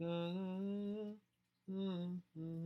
Mm-hmm. mm-hmm.